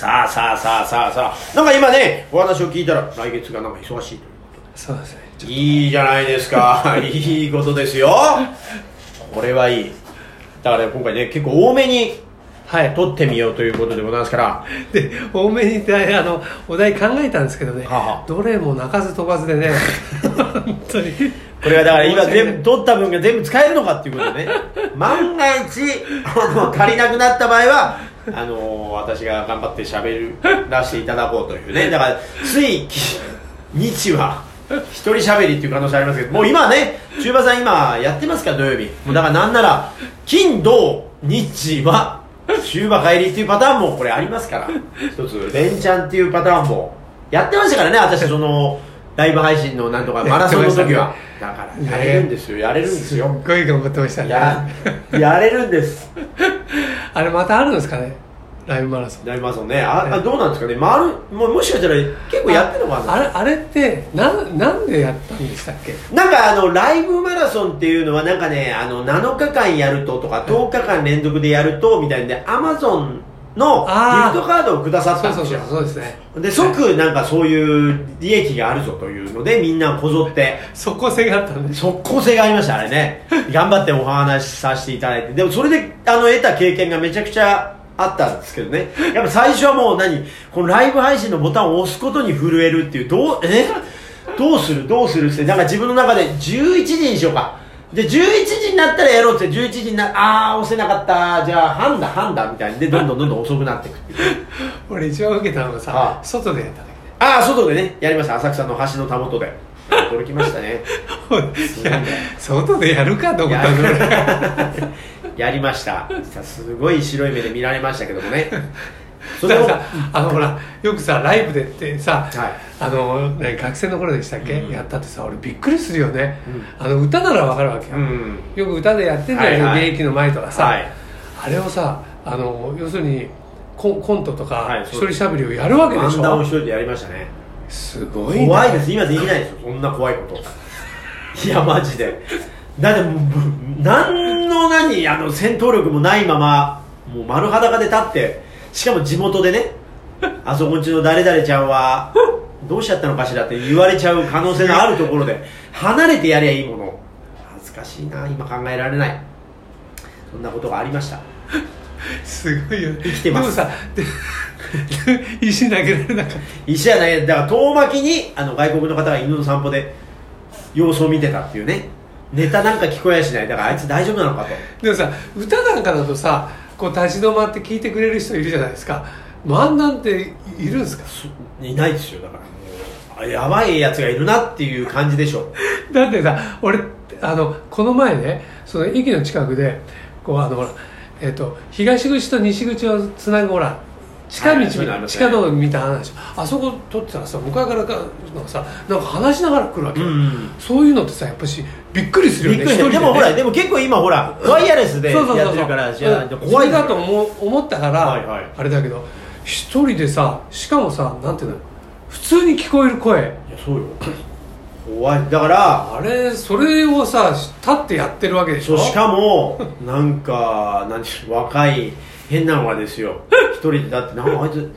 さあさあさあさあさあ、なんか今ね、お話を聞いたら来月がなんか忙しいということで。そうですねいいじゃないですか。いいことですよ。これはいい。だから今回ね、結構多めにはい撮ってみようということでございますから、で多めにねあのお題考えたんですけどね、はどれも鳴かず飛ばずでね 本当にこれはだから今全部撮った分が全部使えるのかっていうことでね。万が一、あの、足りなくなった場合は、あの私が頑張って喋らせていただこうというね。だから、つい、日は、一人喋りっていう可能性ありますけど、もう今ね、中馬さん今やってますから、土曜日。もうだからなんなら、金、土、日は、中馬帰りっていうパターンもこれありますから、一つ、連チャンっていうパターンも、やってましたからね、私その、ライブ配信のなんとかマラソンの時は。だから、やれるんですよ、やれるんですよ。すっごい頑張ってましたねや、やれるんです。あれまたあるんですかね？ライブマラソン。なりますもんね。あ、あどうなんですかね？回る、ももしかしたら結構やってるのかなあれあれってなんなんでやったんでしたっけ？なんかあの、ライブマラソンっていうのはなんかね、あの、7日間やるととか、10日間連続でやると、みたいなんで、アマゾンのギフトカードをくださったそうんですよ。そうそうですねで、即なんかそういう利益があるぞというので、みんなこぞって、即効性があったんで即効性がありました、あれね。頑張ってお話しさせていただいて。でもそれで、あの、得た経験がめちゃくちゃあったんですけどね。やっぱ最初はもう何？このライブ配信のボタンを押すことに震えるっていう、どう、え？どうする？どうする？って、なんか自分の中で11時にしようか。で、11時になったらやろうって、11時にな、あー、押せなかった。じゃあ、半だ、半だ、みたいにで、どんどんどんどん遅くなっていくっていう。俺一番受けたのがさああ外でやった時ねあー、外でね、やりました。浅草の橋のたもとで。驚きましたね。いや外でやるかと思ったの俺ややりましたさすごい白い目で見られましたけどもね だからさあのほらよくさライブでってさ、はい。あのね、学生の頃でしたっけ、うん。やったってさ俺びっくりするよね、あの歌ならわかるわけよ、うんよく歌でやってんじゃない、はいはい。現役の前とかさ、はい。あれをさあの要するにコンコントとかはい一人しゃべりをやるわけでし漫談をょ一人でやりましたね。すごいね。怖いです。今できないですよ。そんな怖いこと。いやマジで。だって何の何あの戦闘力もないままもう丸裸で立ってしかも地元でねあそこんちの誰々ちゃんはどうしちゃったのかしらって言われちゃう可能性のあるところで離れてやりゃいいもの。恥ずかしいな今考えられない。そんなことがありました。すごいよ。生きてます。でもさで 石投げられなかった。石じゃない。だから遠巻きにあの外国の方が犬の散歩で様子を見てたっていうね。ネタなんか聞こえやしない。だからあいつ大丈夫なのかと。でもさ歌なんかだとさこう立ち止まって聞いてくれる人いるじゃないですか。漫談っているんですか？いないですよ。だからやばいやつがいるなっていう感じでしょ。だってさ俺あのこの前ねその駅の近くでこうあのほら、えっと東口と西口をつなぐほら近道、はいそういうのありますね地下道みたいな話。あそこ撮ってたらさ向かいからかなんかさなんか話しながら来るわけよ、うんそういうのってさやっぱしびっくりするよね。一人でもほらでも結構今ほら ワイヤレスでやってるからじゃあうん。怖いだと思う思ったから、はいはい。あれだけど一人でさしかもさなんていうの普通に聞こえる声。いやそうよ。怖い。だからあれそれをさ立ってやってるわけでしょ。しかもなんかなんていうの若い変なのがですよ。一人でだってなんかあいつ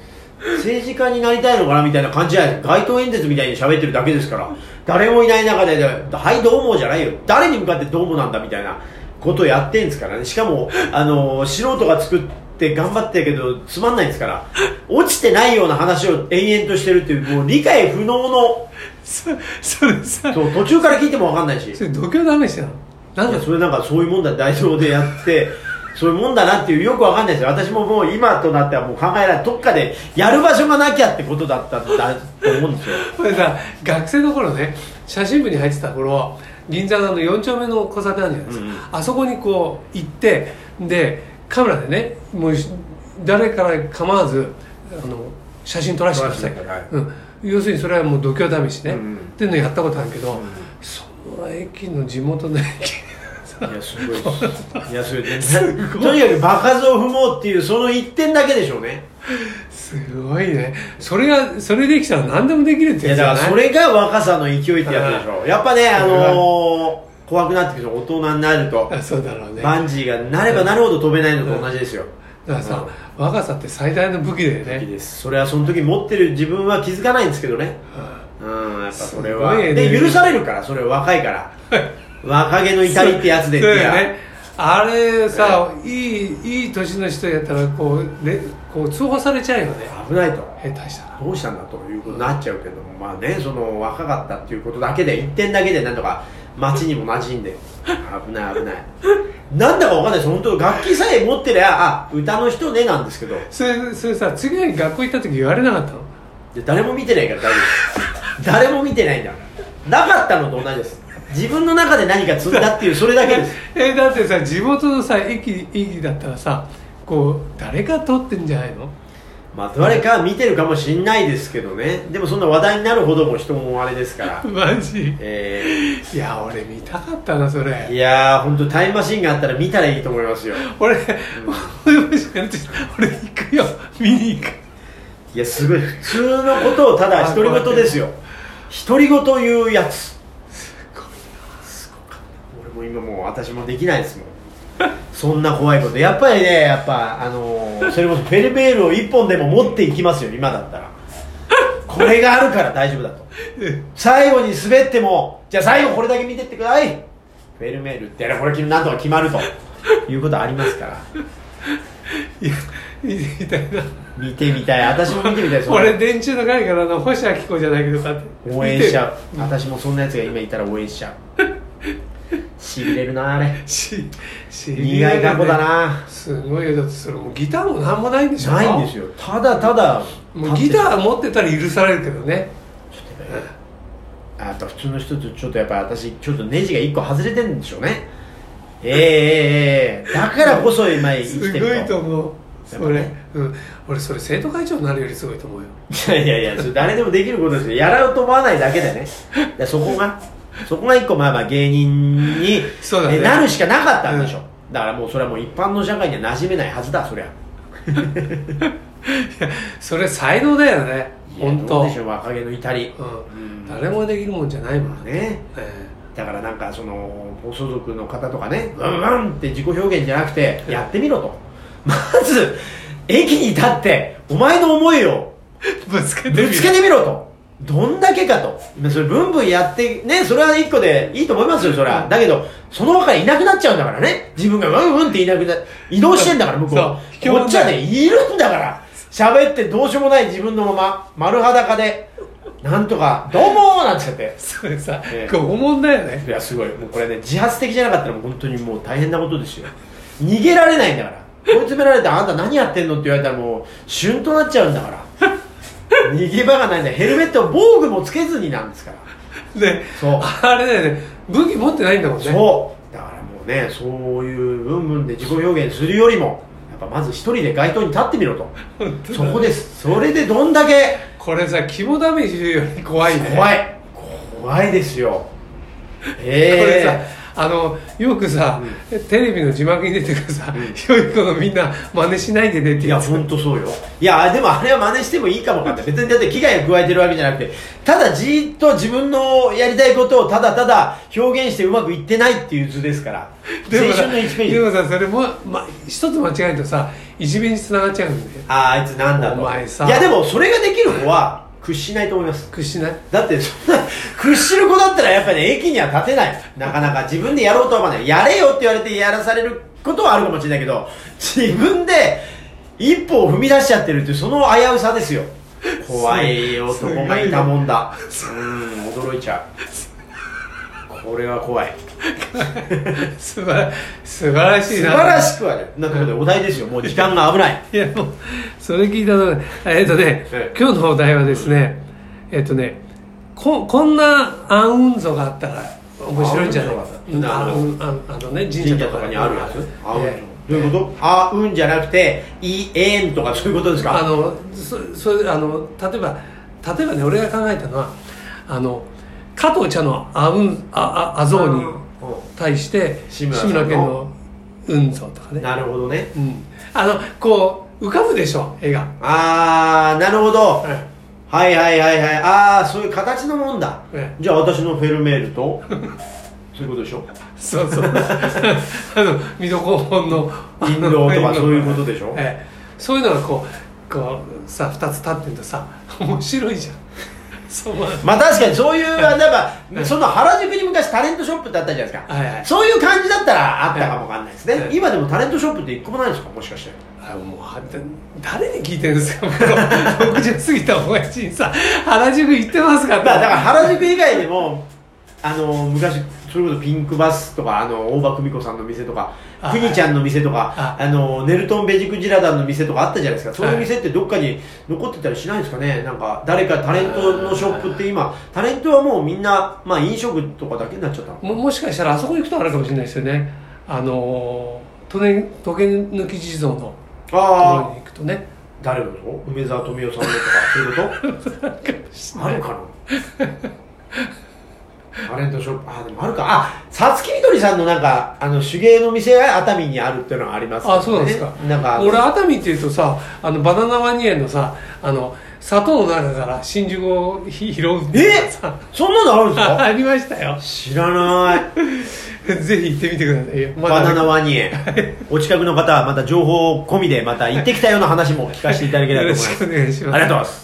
政治家になりたいのかなみたいな感じじゃない街頭演説みたいに喋ってるだけですから。誰もいない中で「はいどうも」じゃないよ。誰に向かってどうもなんだみたいなことをやってんですからね。しかもあの素人が作って頑張ってるけどつまんないんですから。落ちてないような話を延々としてるっていうもう理解不能のそそれさそう途中から聞いても分かんないし。それ度胸のなんそれなんかそういうもんだ。代表でやってそういうもんだなっていうよくわかんないですよ。私ももう今となってはもう考えられないどっかでやる場所がなきゃってことだったんだと思うんですよ。これさ学生の頃ね写真部に入ってた頃銀座のあの4丁目の交差点あるじゃないですか、うんうん。あそこにこう行ってでカメラでねもう誰から構わずあの写真撮らせてください、撮らせてください。うん、要するにそれはもう度胸試しね、うんっていうのやったことあるけど、うん。その駅の地元の駅いやすごい。ですいやそれ全然とにかく場数を踏もうっていうその一点だけでしょうね。すごいね。それがそれできたら何でもできるっていやだやつじゃない？からそれが若さの勢いってやつでしょやっぱねあのー怖くなってくると大人になると。あそうだろうね。バンジーがなればなるほど飛べないのと同じですよ。だからさ、若さって最大の武器だよね。です。それはその時持ってる自分は気づかないんですけどね。うん。やっぱそれは。すごいね。で許されるからそれは若いから若気の至りってやつでってそうだやよね。あれさ、いいいい年の人やったらこう,、ね、こう通報されちゃうよね。危ないと。下手したら。どうしたんだということになっちゃうけどもまあねその若かったっていうことだけで一点だけでなんとか街にも馴染んで。危ない危ない。なんだかわかんないです。本当楽器さえ持ってりゃあ歌の人ねなんですけど。それそれさ次の日学校行った時言われなかったの？で誰も見てないから大丈夫。誰も見てないんだなかったのと同じです自分の中で何か積んだっていうそれだけです。えだってさ地元のさ駅駅だったらさこう誰か通ってんじゃないの？まあ誰かは見てるかもしんないですけどね。でもそんな話題になるほども人もあれですから。マジ？えいや俺見たかったなそー、いれやー本当タイムマシンがあったら見たらいいと思いますよ。俺、俺もしかして俺行くよ。見に行く。いやすごい。普通のことをただ独り言ですよ。独り言言うやつ今もう私もできないですもん。そんな怖いこと。やっぱりねやっぱあのーそれこそフェルベールを1本でも持っていきますよ今だったら。これがあるから大丈夫だと。最後に滑ってもじゃあ最後これだけ見てってください。フェルメールってやらこれなんとか決まると。いうことありますから。いや見てみたい。な見てみたい私も見てみたい俺電柱の会からの星明子じゃないけどさ応援しちゃう私もそんなやつが今いたら応援しちゃうしびれるなあれ。しし苦い過去だな。すごいよ。だってそれもうギターもなんもないんでしょないんですよ。ただただもうギター持ってたら許されるけどね。あと普通の人とちょっとやっぱ私ちょっとネジが1個外れてるんでしょうね。ええええええ。だからこそ今生すきてるごいと思う。それ、やっぱね。うん、俺それ生徒会長になるよりすごいと思うよ。いやいやいやそれ誰でもできることですよ。やろうと思わないだけでね。でそこがそこが一個まあまあ芸人に、ね。えなるしかなかったんでしょ、だからもうそれはもう一般の社会には馴染めないはずだそりゃ。それ才能だよね本当。でしょう若気の至り、うん、誰もできるもんじゃないもんね、ね。えだからなんかその放送族の方とかねワンワンって自己表現じゃなくてやってみろと。まず駅に立ってお前の思いを ぶつけてみろとどんだけかと。まあそれブンブンやってねそれは一個でいいと思いますよそれは。だけどその他いなくなっちゃうんだからね。自分がワンワンっていなくな移動してんだから向こう。こっちはねいるんだから。喋ってどうしようもない自分のまま丸裸で。なんとか「どうも!」なんつって。それさ、ええ。これ拷問だよね。いやすごい。もうこれね自発的じゃなかったらもう本当にもう大変なことですよ。逃げられないんだから。追い詰められてあんた何やってんのって言われたらもう旬となっちゃうんだから逃げ場がないんだ。よヘルメット防具もつけずになんですから。でそう。あれだよね。武器持ってないんだもんね。そう。だからもうねそういう部分で自己表現するよりもやっぱまず一人で街頭に立ってみろと。そこです。それでどんだけこれさ肝試しより怖いね。怖い。怖いですよ。これさえあのよくさ、テレビの字幕に出てくるさ、良い子のみんな真似しないでねってえいや本当そうよ。いやでもあれは真似してもいいかもかって別にだって危害を加えてるわけじゃなくてただじーっと自分のやりたいことをただただ表現してうまくいってないっていう図ですから。でもさ青春の1ページでもさそれも、ま、一つ間違えるとさいじめにつながっちゃうんだよあああいつなんだと。お前さ。いやでもそれができる子は屈しないと思います。屈しない？だってそんな屈しる子だったらやっぱりね駅には立てない。なかなか自分でやろうとは思わない。やれよって言われてやらされることはあるかもしれないけど自分で一歩を踏み出しちゃってるっていうその危うさですよ。怖い男がいたもんだ。うん驚いちゃうこれは怖い。素晴ら素晴らしいな。素晴らしくはねなところでお題ですよ。もう時間が危ない。いやもうそれ聞いたのねえっ、とね、ええ。今日のお題はですねえっ、とねここんな暗雲像があったら面白いんじゃない？暗雲像がああのね神社とか。神社とかにあるやつ？え青いのえどういうこと？あうんじゃなくていえんとかそういうことですか？あのそそれあの例えば例えばね俺が考えたのはあの加藤茶のあうんあああぞうに対して志村さんの？うんぞとかね、なるほどね。うん、あのこう浮かぶでしょ絵が、ああなるほど。えはいはいはいはい。ああそういう形のもんだ。えじゃあ私のフェルメールと？そういうことでしょ？そうそう。あの水戸黄門のインドとかそういうことでしょ？ええ。そういうのがこうこうさ2つ立ってるとさ面白いじゃんまあまあ確かにそういう、なんかうんその原宿に昔タレントショップってあったじゃないですか、はいはい。そういう感じだったらあったかもわかんないですね、はい。今でもタレントショップって一個もないんですかもしかして。あもうは誰に聞いてるんですか？もう60過ぎたおやじにさ。原宿行ってますか？ってまあだから原宿以外でもあの昔それこそピンクバスとかあの大場久美子さんの店とかあくにちゃんの店とかあ。あのネルトン・ベジクジラダンの店とかあったじゃないですか。そういう店ってどっかに残ってたりしないんですかね？なんか誰かタレントのショップって今タレントはもうみんな、まあ、飲食とかだけになっちゃったのももしかしたらあそこ行くとあるかもしれないですよね。あのー時計時計抜き地蔵のところに行くとね。誰の梅沢富美男さんのとかそういうこと？あるかな？タレントショップ。あでもあるか。あさつきみどりさんのなんかあの手芸の店が熱海にあるっていうのがありますね。あそうなんですか。なんか俺熱海っていうとさあのバナナワニ園のさあの砂糖の中から真珠をひ拾うえさ。そんなのあるんですか？ありましたよ。知らない。ぜひ行ってみてくださいよ。まバナナはワニ園お近くの方はまた情報込みでまた行ってきたような話も聞かせていただけたらと思います。しくお願いします。ありがとうございます